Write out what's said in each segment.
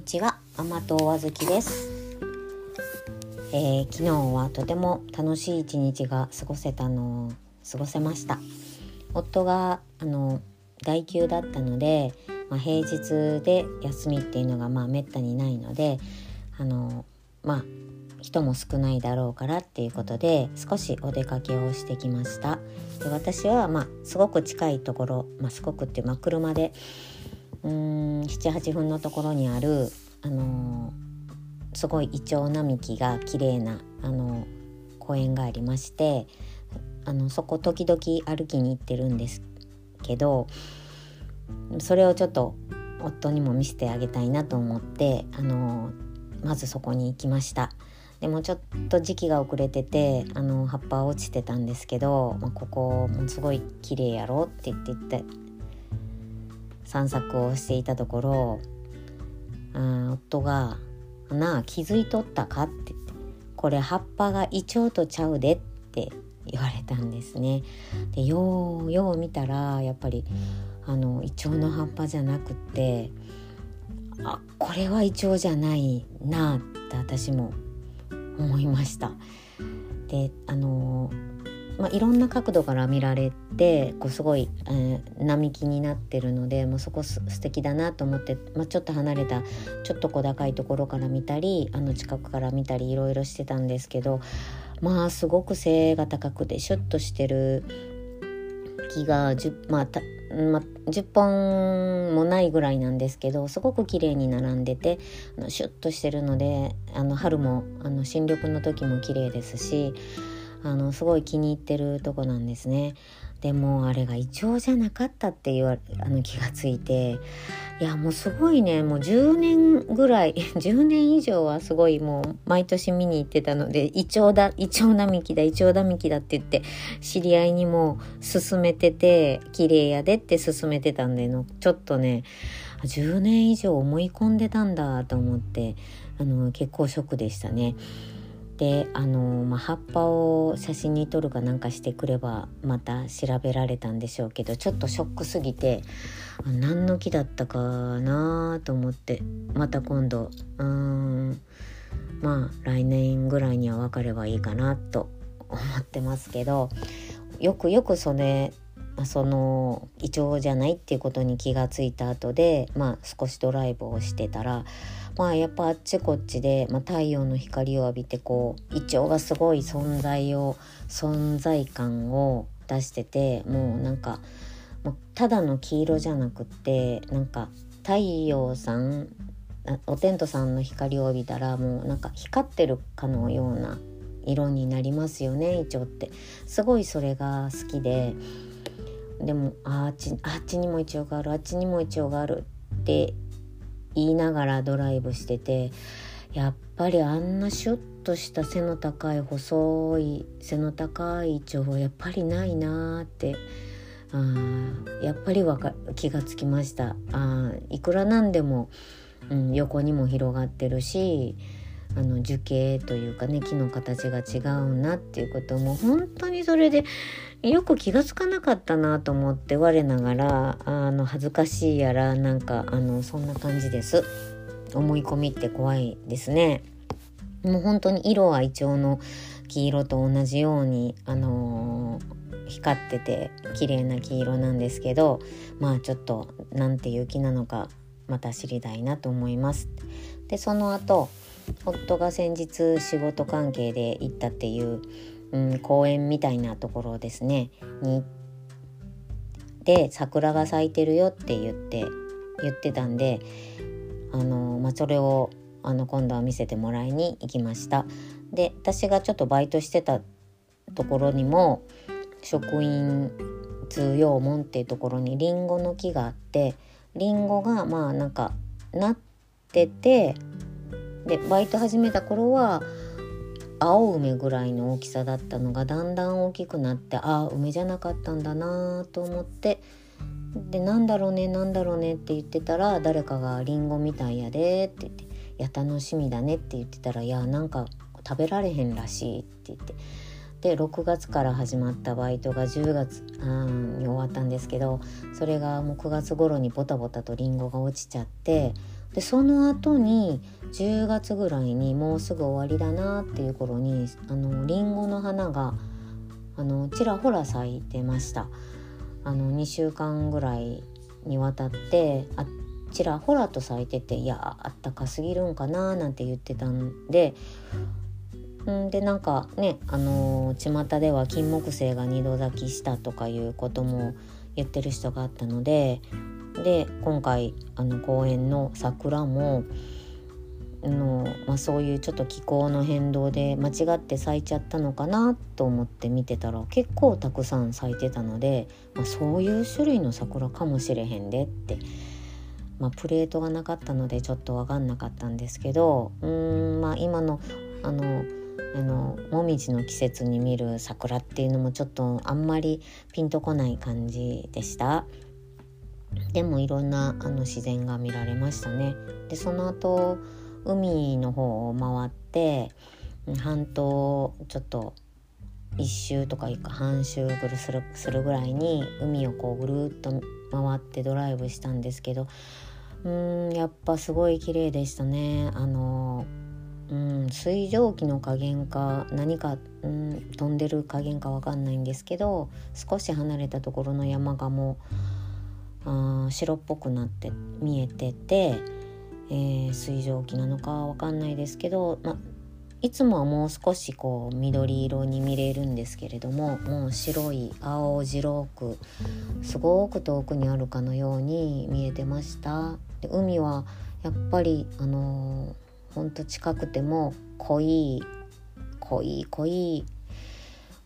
にちは甘党和月です、えー、昨日はとても楽しい一日が過ごせたの過ごせました。夫があの代休だったので、まあ、平日で休みっていうのがまあめったにないのであのまあ人も少ないだろうからっていうことで少しお出かけをしてきました。で私はまあすごく近いところ、まあ、すごくっていう、まあ、車で78分のところにある、あのー、すごいイチョウ並木が綺麗な、あのー、公園がありましてあのそこ時々歩きに行ってるんですけどそれをちょっと夫にも見せてあげたいなと思って、あのー、まずそこに行きました。でもちょっと時期が遅れててあの葉っぱ落ちてたんですけど、まあ、ここもすごい綺麗やろって言って言って散策をしていたところ、うん、夫が「なあ気づいとったか?」って言って「これ葉っぱがイチョウとちゃうで」って言われたんですね。でようよう見たらやっぱりあのイチョウの葉っぱじゃなくってあこれはイチョウじゃないなって私も思いました。であのまあ、いろんな角度から見られてこうすごい、えー、並木になってるのでもうそこす素敵だなと思って、まあ、ちょっと離れたちょっと小高いところから見たりあの近くから見たりいろいろしてたんですけどまあすごく背が高くてシュッとしてる木が10、まあたまあ、10本もないぐらいなんですけどすごく綺麗に並んでてあのシュッとしてるのであの春もあの新緑の時も綺麗ですしあのすごい気に入ってるとこなんですね。でもあれがイチョウじゃなかったって言わあの気がついていやもうすごいねもう10年ぐらい 10年以上はすごいもう毎年見に行ってたのでイチョウだイチョウ並木だイチョウ並木だって言って知り合いにも勧めてて綺麗やでって勧めてたんでのちょっとね10年以上思い込んでたんだと思ってあの結構ショックでしたね。であの、まあ、葉っぱを写真に撮るかなんかしてくればまた調べられたんでしょうけどちょっとショックすぎて何の木だったかなと思ってまた今度うーんまあ来年ぐらいには分かればいいかなと思ってますけどよくよくそれそのイチョウじゃないっていうことに気がついた後でまあ少しドライブをしてたらまあやっぱあっちこっちで、まあ、太陽の光を浴びてこうイチョウがすごい存在を存在感を出しててもうなんかもうただの黄色じゃなくってなんか太陽さんお天道さんの光を浴びたらもうなんか光ってるかのような色になりますよねイチョウって。すごいそれが好きででもあっちあっちにもイチョウがあるあっちにもイチョウがあるって言いながらドライブしててやっぱりあんなシュッとした背の高い細い背の高いイチョウはやっぱりないなーってあやっぱりわか気がつきました。あいくらなんでも、うん、横にも広がってるしあの樹形というかね木の形が違うなっていうことも本当にそれでよく気が付かなかったなと思って我ながらあの恥ずかしいやらなんかあのそんな感じです。思い込みって怖いですね。もう本当に色はイチョウの黄色と同じようにあのー、光ってて綺麗な黄色なんですけどまあちょっと何ていう木なのかまた知りたいなと思います。でその後夫が先日仕事関係で行ったっていう、うん、公園みたいなところですね。にで桜が咲いてるよって言って言ってたんであの、まあ、それをあの今度は見せてもらいに行きました。で私がちょっとバイトしてたところにも職員通用門っていうところにりんごの木があってりんごがまあなんかなっててでバイト始めた頃は青梅ぐらいの大きさだったのがだんだん大きくなってああ梅じゃなかったんだなと思ってでなんだろうねなんだろうねって言ってたら誰かが「りんごみたいやで」って言って「いや楽しみだね」って言ってたら「いやなんか食べられへんらしい」って言って。で6月から始まったバイトが10月に終わったんですけどそれがもう9月頃にボタボタとりんごが落ちちゃってでその後に10月ぐらいにもうすぐ終わりだなっていう頃にあのリンゴの花があのちらほら咲いてました。あの2週間ぐらいにわたってあちらほらと咲いてていやあったかすぎるんかななんて言ってたんでんでなんかねあの巷では金木犀が二度咲きしたとかいうことも言ってる人があったのでで今回あの公園の桜もの、まあ、そういうちょっと気候の変動で間違って咲いちゃったのかなと思って見てたら結構たくさん咲いてたので、まあ、そういう種類の桜かもしれへんでって、まあ、プレートがなかったのでちょっと分かんなかったんですけどうーんまあ今のあのあのもみじの季節に見る桜っていうのもちょっとあんまりピンとこない感じでした。でもいろんなあの自然が見られましたね。でその後海の方を回って半島ちょっと一周とかいうか半周ぐるするするぐらいに海をこうぐるっと回ってドライブしたんですけどうんやっぱすごい綺麗でしたね。あのうん水蒸気の加減か何か、うん、飛んでる加減か分かんないんですけど少し離れたところの山がもうあ白っぽくなって見えてて。えー、水蒸気なのかわかんないですけど、ま、いつもはもう少しこう緑色に見れるんですけれどももう白い青白くすごく遠くにあるかのように見えてました。で海はやっぱりあのー、ほんと近くても濃い濃い濃い、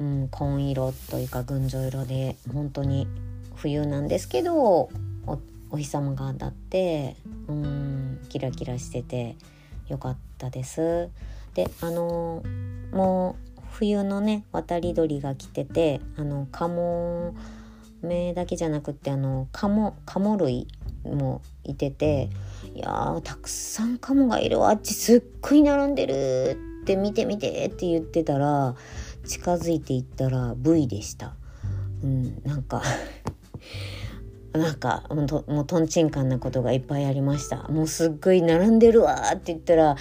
うん、紺色というか群青色で本当に冬なんですけどお日様が当たってうんキラキラしててよかったです。であのもう冬のね渡り鳥が来ててあのカモメだけじゃなくってあのカモカモ類もいてていやたくさんカモがいるあっちすっごい並んでるって見て見てって言ってたら近づいていったら V でした。うん、なんかなんかもうとんちんかんなことがいっぱいありました。もうすっごい並んでるわって言ったら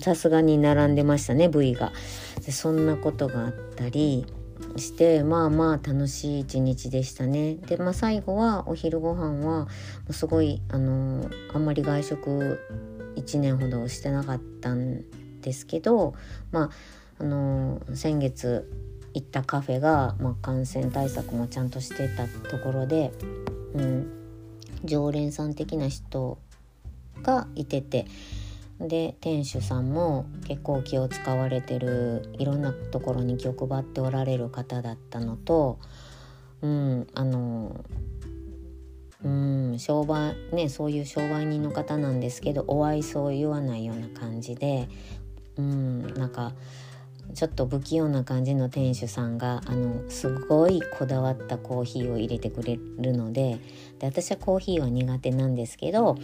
さすがに並んでましたね部位が。でそんなことがあったりしてまあまあ楽しい一日でしたね。でまあ最後はお昼ご飯はすごいあのあんまり外食1年ほどしてなかったんですけどまああの先月行ったカフェが、まあ、感染対策もちゃんとしてたところでうん、常連さん的な人がいてて。で店主さんも結構気を使われてるいろんなところに気を配っておられる方だったのと、うん、あのうん商売ねそういう商売人の方なんですけどお愛想を言わないような感じでうんなんかちょっと不器用な感じの店主さんがあのすごいこだわったコーヒーを入れてくれるのでで私はコーヒーは苦手なんですけど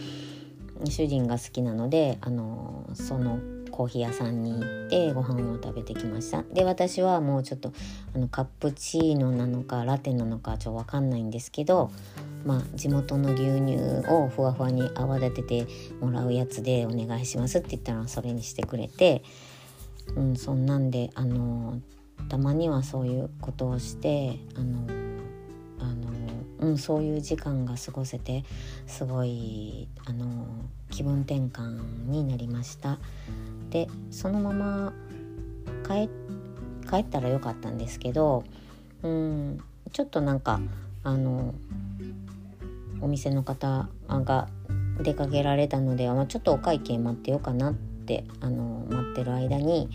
主人が好きなのであのそのコーヒー屋さんに行ってご飯を食べてきました。で私はもうちょっとあのカップチーノなのかラテなのかちょっと分かんないんですけどまあ地元の牛乳をふわふわに泡立ててもらうやつでお願いしますって言ったらそれにしてくれてうん、そんなんであのたまにはそういうことをしてあのあの、うん、そういう時間が過ごせてすごいあの気分転換になりました。でそのまま帰帰ったらよかったんですけど、うん、ちょっとなんかあのお店の方が出かけられたので、まあ、ちょっとお会計待ってようかなってってあの待ってる間に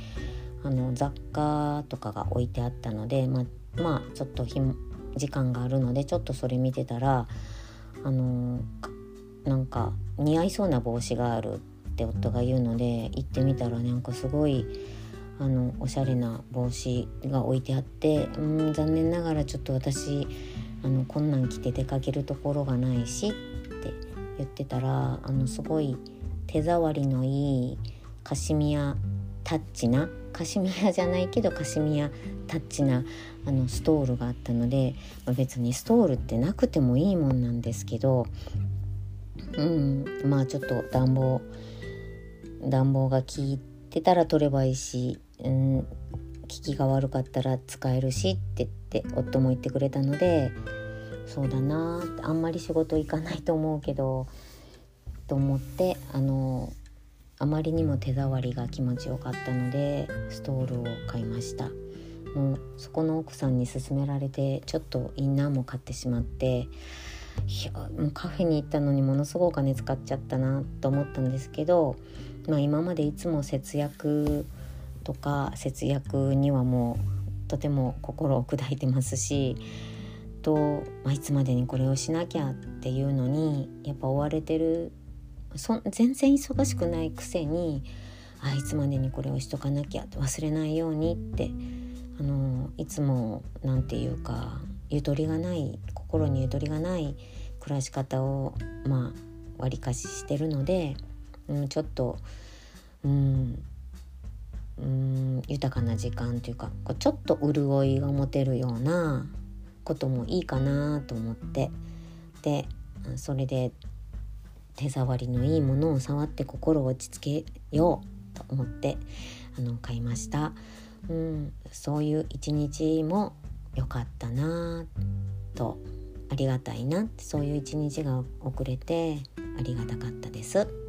あの雑貨とかが置いてあったので、ま、まあちょっと時間があるのでちょっとそれ見てたらあのなんか似合いそうな帽子があるって夫が言うので行ってみたらなんかすごいあのおしゃれな帽子が置いてあってうん残念ながらちょっと私あのこんなん着て出かけるところがないしって言ってたらあのすごい手触りのいいカシミヤタッチなカシミヤじゃないけどカシミヤタッチなあのストールがあったので、まあ、別にストールってなくてもいいもんなんですけどうんまあちょっと暖房暖房が効いてたら取ればいいし、うん、効きが悪かったら使えるしって言って夫も言ってくれたのでそうだなあんまり仕事行かないと思うけどと思ってあのあまりにも手触りが気持ちよかったのでストールを買いました。もうそこの奥さんに勧められてちょっとインナーも買ってしまっていやもうカフェに行ったのにものすごいお金使っちゃったなと思ったんですけど、まあ、今までいつも節約とか節約にはもうとても心を砕いてますしと、まあ、いつまでにこれをしなきゃっていうのにやっぱ追われてるそ全然忙しくないくせにあいつまでにこれをしとかなきゃ忘れないようにってあのいつも何て言うかゆとりがない心にゆとりがない暮らし方をまあわりかししてるので、うん、ちょっとうんうん豊かな時間というかちょっと潤いが持てるようなこともいいかなと思ってでそれで手触りのいいものを触って心を落ち着けようと思ってあの買いました、うん、そういう一日も良かったなとありがたいなってそういう一日が遅れてありがたかったです。